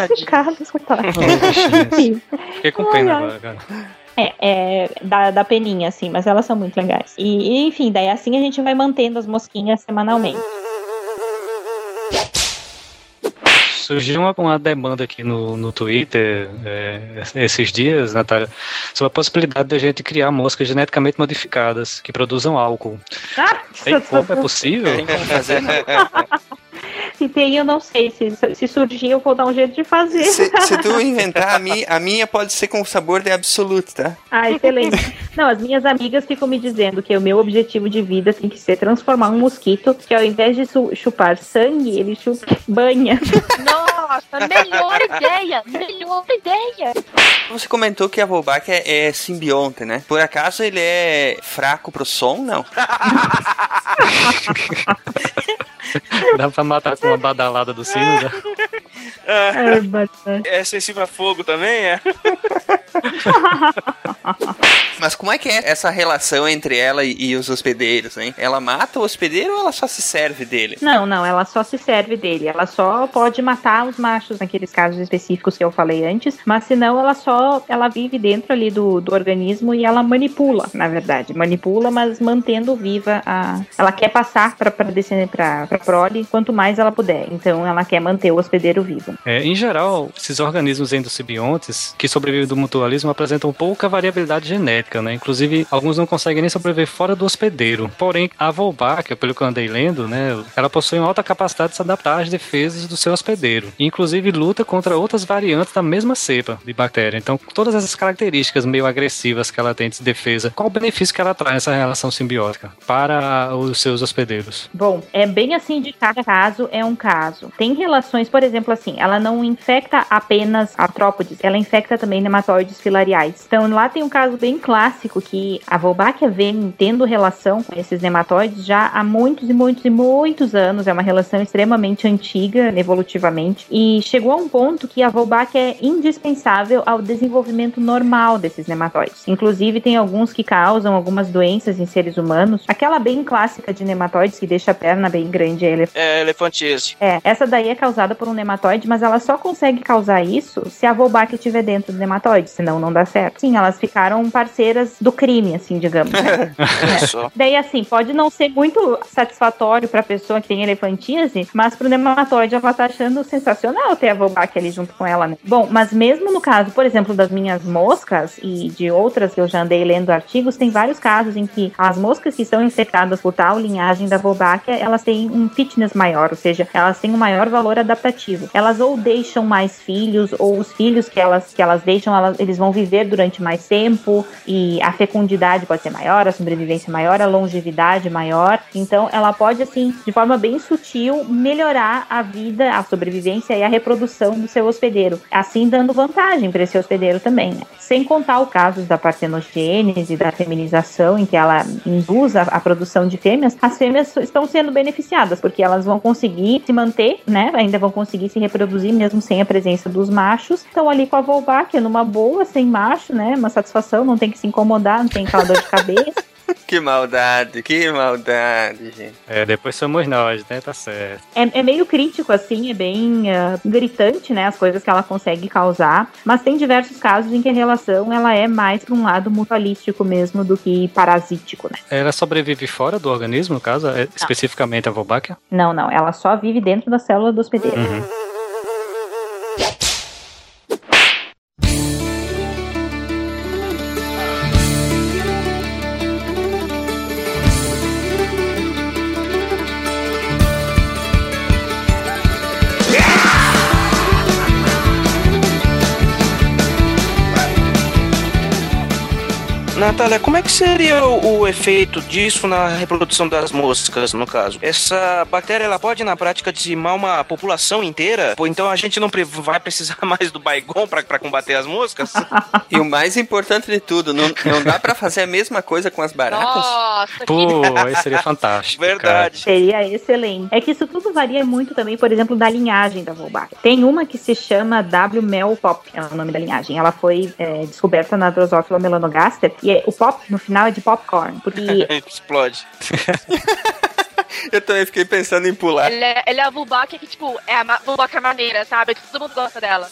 coitadas. Bichinhas. Sim. Fiquei com pena agora, cara. É, é da, da peninha, assim, mas elas são muito legais. E, enfim, daí assim a gente vai mantendo as mosquinhas semanalmente. Surgiu uma, uma demanda aqui no, no Twitter é, esses dias, Natália, sobre a possibilidade de a gente criar moscas geneticamente modificadas que produzam álcool. Ah, Tem como? É possível? Tem como fazer, né? se tem, eu não sei. Se, se surgir, eu vou dar um jeito de fazer. Se, se tu inventar, a minha, a minha pode ser com sabor de absoluto, tá? Ah, excelente. Não, as minhas amigas ficam me dizendo que o meu objetivo de vida tem que ser transformar um mosquito que ao invés de chupar sangue, ele chupa banha. Nossa, melhor ideia! Melhor ideia! Você comentou que a Volbach é, é simbionte, né? Por acaso ele é fraco pro som? Não. Dá pra matar com uma badalada do sino? É. É sensível a fogo também, é? Mas como é que é essa relação entre ela e, e os hospedeiros, hein? Ela mata o hospedeiro ou ela só se serve dele? Não, não, ela só se serve dele. Ela só pode matar os machos naqueles casos específicos que eu falei antes, mas senão ela só ela vive dentro ali do, do organismo e ela manipula, na verdade. Manipula, mas mantendo viva a. Ela quer passar para descender para pra prole quanto mais ela puder. Então ela quer manter o hospedeiro vivo. É, em geral, esses organismos endocibiontes que sobrevivem do mutualismo apresentam pouca variabilidade genética, né? Inclusive, alguns não conseguem nem sobreviver fora do hospedeiro. Porém, a Wolbachia, pelo que eu andei lendo, né, ela possui uma alta capacidade de se adaptar às defesas do seu hospedeiro. E, inclusive, luta contra outras variantes da mesma cepa de bactéria. Então, todas essas características meio agressivas que ela tem de defesa, qual o benefício que ela traz nessa relação simbiótica para os seus hospedeiros? Bom, é bem assim de cada caso é um caso. Tem relações, por exemplo, assim, ela não infecta apenas artrópodes, ela infecta também nematóides filariais. Então lá tem um caso bem clássico que a Wolbachia vem tendo relação com esses nematóides já há muitos e muitos e muitos anos. É uma relação extremamente antiga, evolutivamente, e chegou a um ponto que a Wolbachia é indispensável ao desenvolvimento normal desses nematóides. Inclusive tem alguns que causam algumas doenças em seres humanos. Aquela bem clássica de nematóides que deixa a perna bem grande, é elef É, elefantíase. é, essa daí é causada por um nematóide, mas ela só consegue causar isso se a Wolbachia estiver dentro do nematóide, senão não dá certo. Sim, elas ficaram parceiras do crime, assim, digamos. só. Daí, assim, pode não ser muito satisfatório pra pessoa que tem elefantíase, mas pro nematóide ela tá achando sensacional ter a Wolbachia ali junto com ela, né? Bom, mas mesmo no caso, por exemplo, das minhas moscas e de outras que eu já andei lendo artigos, tem vários casos em que as moscas que são infectadas por tal linhagem da Wolbachia, elas têm um fitness maior, ou seja, elas têm um maior valor adaptativo. Elas ou deixam mais filhos, ou os filhos que elas, que elas deixam, elas, eles vão viver durante mais tempo, e a fecundidade pode ser maior, a sobrevivência maior, a longevidade maior. Então, ela pode, assim, de forma bem sutil, melhorar a vida, a sobrevivência e a reprodução do seu hospedeiro. Assim, dando vantagem para esse hospedeiro também, né? Sem contar o caso da partenogênese, da feminização, em que ela induz a, a produção de fêmeas, as fêmeas estão sendo beneficiadas, porque elas vão conseguir se manter, né? Ainda vão conseguir se reproduzir mesmo sem a presença dos machos. Estão ali com a Wolbachia numa boa, sem macho, né? Uma satisfação, não tem que se incomodar, não tem aquela dor de cabeça. Que maldade, que maldade, gente. É, depois somos nós, né? Tá certo. É, é meio crítico, assim, é bem ah, gritante, né? As coisas que ela consegue causar. Mas tem diversos casos em que a relação ela é mais para um lado mutualístico mesmo do que parasítico, né? Ela sobrevive fora do organismo, no caso, é, especificamente a Wolbachia? Não, não. Ela só vive dentro da célula do hospedeiro. Uhum. Natália, como é que seria o, o efeito disso na reprodução das moscas, no caso? Essa bactéria, ela pode, na prática, dizimar uma população inteira? Pô, então a gente não pre- vai precisar mais do Baigon pra, pra combater as moscas? E o mais importante de tudo, não, não dá pra fazer a mesma coisa com as baratas? Nossa, que Pô, isso seria fantástico. Verdade. Seria excelente. É que isso tudo varia muito também, por exemplo, da linhagem da Wolbachia. Tem uma que se chama W. Mel Pop, é o nome da linhagem. Ela foi é, descoberta na Drosophila melanogaster e o pop no final é de popcorn, porque Explode. Eu também fiquei pensando em pular. Ela é, ela é a Vulbach que, tipo, é a ma- Vulbach maneira, sabe? Todo mundo gosta dela.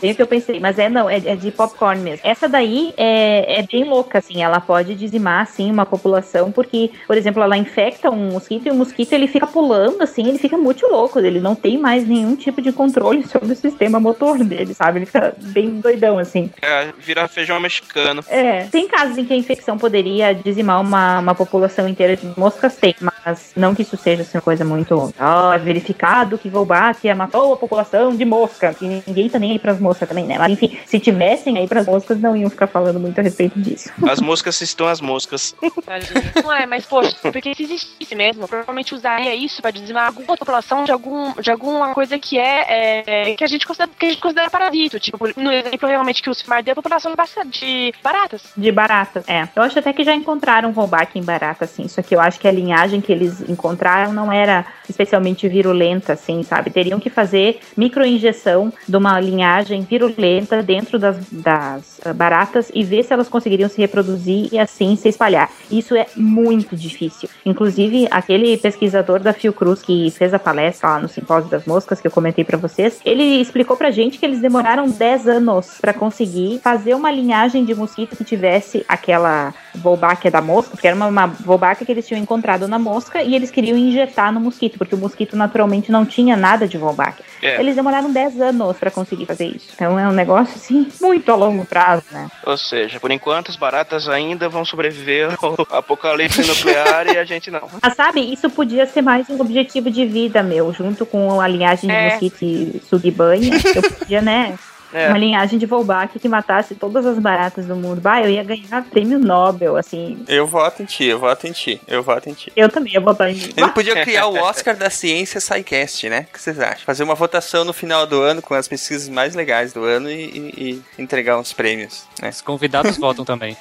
Bem o que eu pensei, mas é não, é, é de popcorn mesmo. Essa daí é, é bem louca, assim, ela pode dizimar, assim, uma população, porque, por exemplo, ela infecta um mosquito e o mosquito ele fica pulando, assim, ele fica muito louco, ele não tem mais nenhum tipo de controle sobre o sistema motor dele, sabe? Ele fica bem doidão, assim. É, virar feijão mexicano. É, tem casos em que a infecção poderia dizimar uma, uma população inteira de moscas, tem, mas não que isso seja assim, uma coisa muito. Ah, é verificado que Wolbachia matou a população de mosca, que ninguém tá nem aí pras moscas também, né? Mas enfim, se tivessem aí pras moscas, não iam ficar falando muito a respeito disso. As moscas estão as moscas. Não é, mas, poxa, porque se existisse mesmo, provavelmente usaria isso pra dizimar alguma população de, algum, de alguma coisa que é, é, que, a gente considera, que a gente considera parasito. Tipo, no exemplo realmente que o Silmar deu, a população de baratas. De baratas, é. Eu acho até que já encontraram Wolbachia em barata, assim. Só que eu acho que a linhagem que eles encontraram não era especialmente virulenta, assim, sabe? Teriam que fazer microinjeção de uma linhagem virulenta dentro das, das baratas e ver se elas conseguiriam se reproduzir e assim se espalhar. Isso é muito difícil. Inclusive, aquele pesquisador da Fiocruz que fez a palestra lá no Simpósio das Moscas, que eu comentei para vocês, ele explicou pra gente que eles demoraram 10 anos para conseguir fazer uma linhagem de mosquito que tivesse aquela Wolbachia da mosca, porque era uma, uma Wolbachia que eles tinham encontrado na mosca e eles queriam injetar no mosquito, porque o mosquito naturalmente não tinha nada de Wolbachia. É. Eles demoraram 10 anos para conseguir fazer isso. Então é um negócio assim muito a longo prazo, né? Ou seja, por enquanto as baratas ainda vão sobreviver ao apocalipse nuclear e a gente não. Ah, sabe, isso podia ser mais um objetivo de vida meu, junto com a linhagem de É. mosquito e sugibanha. eu podia, né? É. Uma linhagem de Volbach que matasse todas as baratas do mundo. Bah, eu ia ganhar prêmio Nobel, assim. Eu voto em ti, eu voto em ti, eu voto em ti. Eu também ia botar em mim. Ele podia criar o Oscar da Ciência SciCast, né? O que vocês acham? Fazer uma votação no final do ano com as pesquisas mais legais do ano e, e- e entregar uns prêmios, né? Os convidados votam também.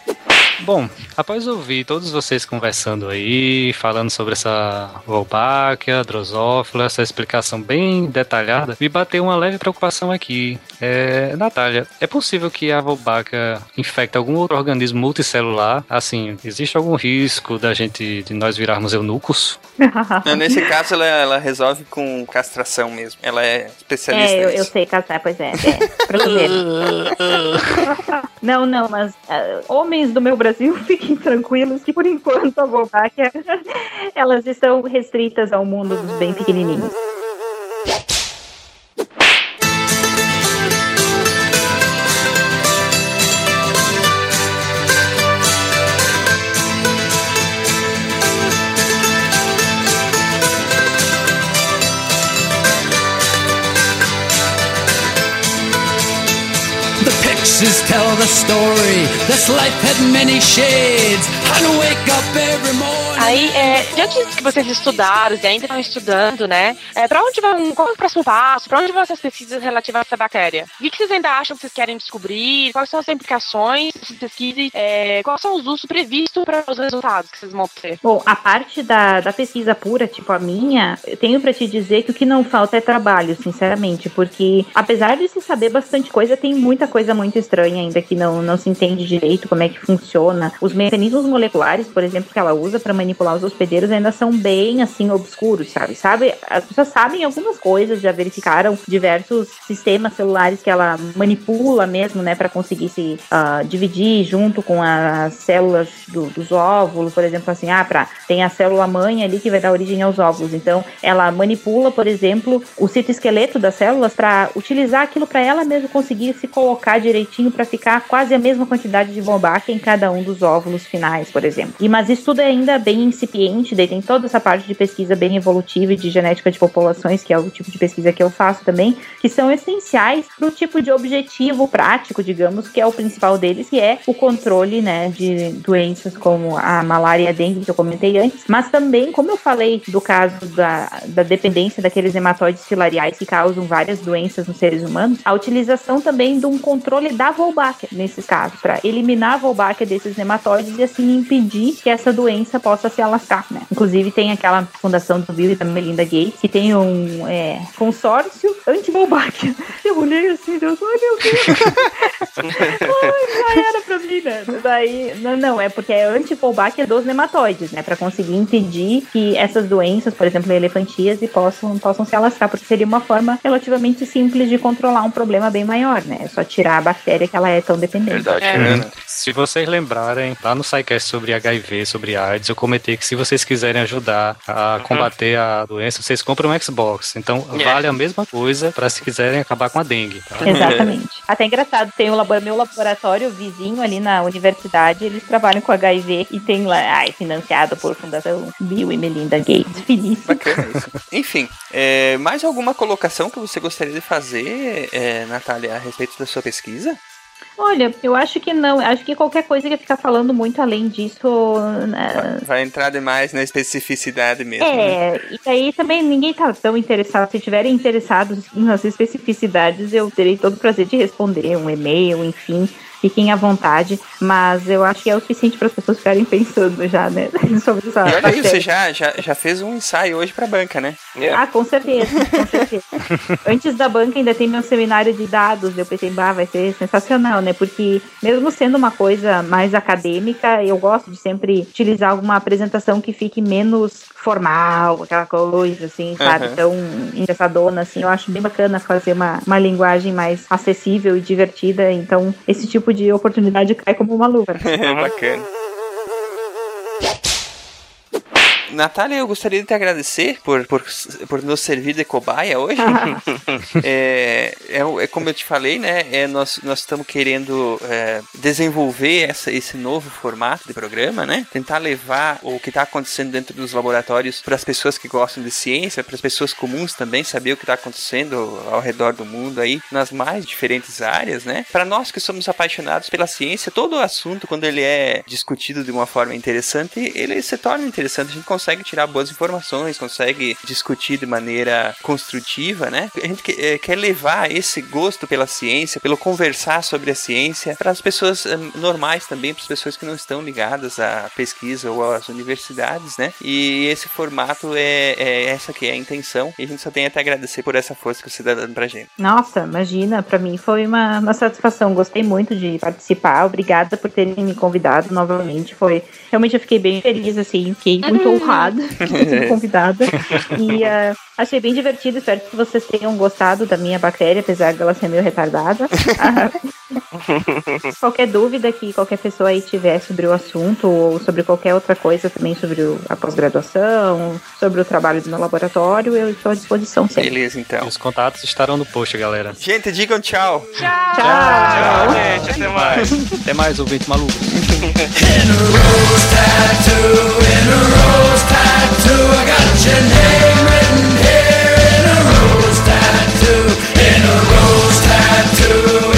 Bom, após ouvir todos vocês conversando aí, falando sobre essa Wolbachia, Drosófila, essa explicação bem detalhada, me bateu uma leve preocupação aqui. É, Natália, é possível que a Wolbachia infecte algum outro organismo multicelular? Assim, existe algum risco da gente, de nós virarmos eunucos? Não, nesse caso, ela, ela resolve com castração mesmo. Ela é especialista É, eu, eu sei casar, pois é. é não, não, mas ah, homens do meu Brasil, fiquem tranquilos que por enquanto a Volbáquia, elas estão restritas ao mundo dos bem pequenininhos. Pictures tell the story. This life had many shades. Aí, é, diante que vocês estudaram e ainda estão estudando, né? É, para onde vão? Qual é o próximo passo? Para onde vão essas pesquisas relativas a essa bactéria? O que, vocês ainda acham que vocês querem descobrir? Quais são as implicações dessas pesquisas? É, quais são os usos previstos para os resultados que vocês vão ter? Bom, a parte da, da pesquisa pura, tipo a minha, eu tenho pra te dizer que o que não falta é trabalho, sinceramente, porque apesar de se saber bastante coisa, tem muita coisa muito estranha ainda que não, não se entende direito como é que funciona. Os mecanismos moleculares, por exemplo, que ela usa pra manipular os hospedeiros ainda são bem assim obscuros, sabe? Sabe? As pessoas sabem algumas coisas, já verificaram diversos sistemas celulares que ela manipula mesmo, né, para conseguir se ah, dividir junto com as células do- dos óvulos, por exemplo, assim, ah, pra, tem a célula mãe ali que vai dar origem aos óvulos. Então, ela manipula, por exemplo, o citoesqueleto das células para utilizar aquilo para ela mesma conseguir se colocar direitinho para ficar quase a mesma quantidade de Wolbachia em cada um dos óvulos finais, por exemplo. E mas isso tudo é ainda bem incipiente, daí tem toda essa parte de pesquisa bem evolutiva e de genética de populações, que é o tipo de pesquisa que eu faço também, que são essenciais para o tipo de objetivo prático, digamos, que é o principal deles, que é o controle, né, de doenças como a malária e a dengue que eu comentei antes, mas também, como eu falei do caso da, da dependência daqueles hematóides filariais que causam várias doenças nos seres humanos, a utilização também de um controle da Wolbachia nesses casos, para eliminar a Wolbachia desses nematóides e assim impedir que essa doença possa se alastrar, né? Inclusive tem aquela fundação do Bill e da Melinda Gates que tem um é, consórcio anti-Wolbachia. Eu olhei assim, Deus, ai meu Deus, ai, já era pra mim, né? Daí, não, não, é porque é anti-Wolbachia dos nematóides, né? Pra conseguir impedir que essas doenças, por exemplo, elefantíase, possam, possam se alastrar, porque seria uma forma relativamente simples de controlar um problema bem maior, né? É só tirar a bactéria que ela é tão dependente. Verdade. É. Se vocês lembrarem, lá no SciCast sobre HIV, sobre AIDS, eu comentei que se vocês quiserem ajudar a combater a doença, vocês compram um Xbox. Então É. vale a mesma coisa para se quiserem acabar com a dengue. tá? Exatamente. Até engraçado, tem o labor- meu laboratório vizinho ali na universidade, eles trabalham com HIV e tem lá, ai, financiado por Fundação Bill e Melinda Gates. Feliz. Bacana isso. Enfim, é, mais alguma colocação que você gostaria de fazer, é, Natália, a respeito da sua pesquisa? Olha, eu acho que não. Acho que qualquer coisa que ficar falando muito além disso. né, Vai entrar demais na especificidade mesmo. né? É, e aí também ninguém tá tão interessado. Se tiverem interessados nas especificidades, eu terei todo o prazer de responder um e-mail, enfim. Fiquem à vontade, mas eu acho que é o suficiente para as pessoas ficarem pensando já, né, sobre essa E olha aí, você já, já, já fez um ensaio hoje pra banca, né? Ah, com certeza, com certeza. Antes da banca ainda tem meu seminário de dados. Eu pensei, bah, vai ser sensacional, né? Porque mesmo sendo uma coisa mais acadêmica, eu gosto de sempre utilizar alguma apresentação que fique menos formal, aquela coisa, assim, sabe? Aham. Tão engraçadona, assim. Eu acho bem bacana fazer uma, uma linguagem mais acessível e divertida. Então, esse tipo de oportunidade cai como uma luva. Bacana. Natália, eu gostaria de te agradecer por, por, por nos servir de cobaia hoje. é, é, é como eu te falei, né? É, nós, nós estamos querendo é, desenvolver essa, esse novo formato de programa, né? Tentar levar o que está acontecendo dentro dos laboratórios para as pessoas que gostam de ciência, para as pessoas comuns também saber o que está acontecendo ao redor do mundo aí, nas mais diferentes áreas, né? Para nós que somos apaixonados pela ciência, todo o assunto, quando ele é discutido de uma forma interessante, ele se torna interessante. A gente consegue tirar boas informações, consegue discutir de maneira construtiva, né? A gente eh, quer levar esse gosto pela ciência, pelo conversar sobre a ciência, para as pessoas eh, normais também, para as pessoas que não estão ligadas à pesquisa ou às universidades, né? E esse formato é, é essa que é a intenção. E a gente só tem até agradecer por essa força que você está dando pra gente. Nossa, imagina, pra mim foi uma, uma satisfação. Gostei muito de participar. Obrigada por terem me convidado novamente. Foi realmente eu fiquei bem feliz assim, fiquei muito honrada de ser convidada e ah, achei bem divertido. Espero que vocês tenham gostado da minha bactéria, apesar dela ser meio retardada. Ah, qualquer dúvida que qualquer pessoa aí tiver sobre o assunto ou sobre qualquer outra coisa também sobre o- a pós-graduação, sobre o trabalho do meu laboratório, eu estou à disposição sempre. Beleza, então. Os contatos estarão no post, galera. Gente, digam tchau. Tchau! Tchau, gente. Até mais. Até mais, ouvinte maluco. In a rose tattoo, in a rose tattoo, I got your name written here in a rose tattoo, in a rose tattoo.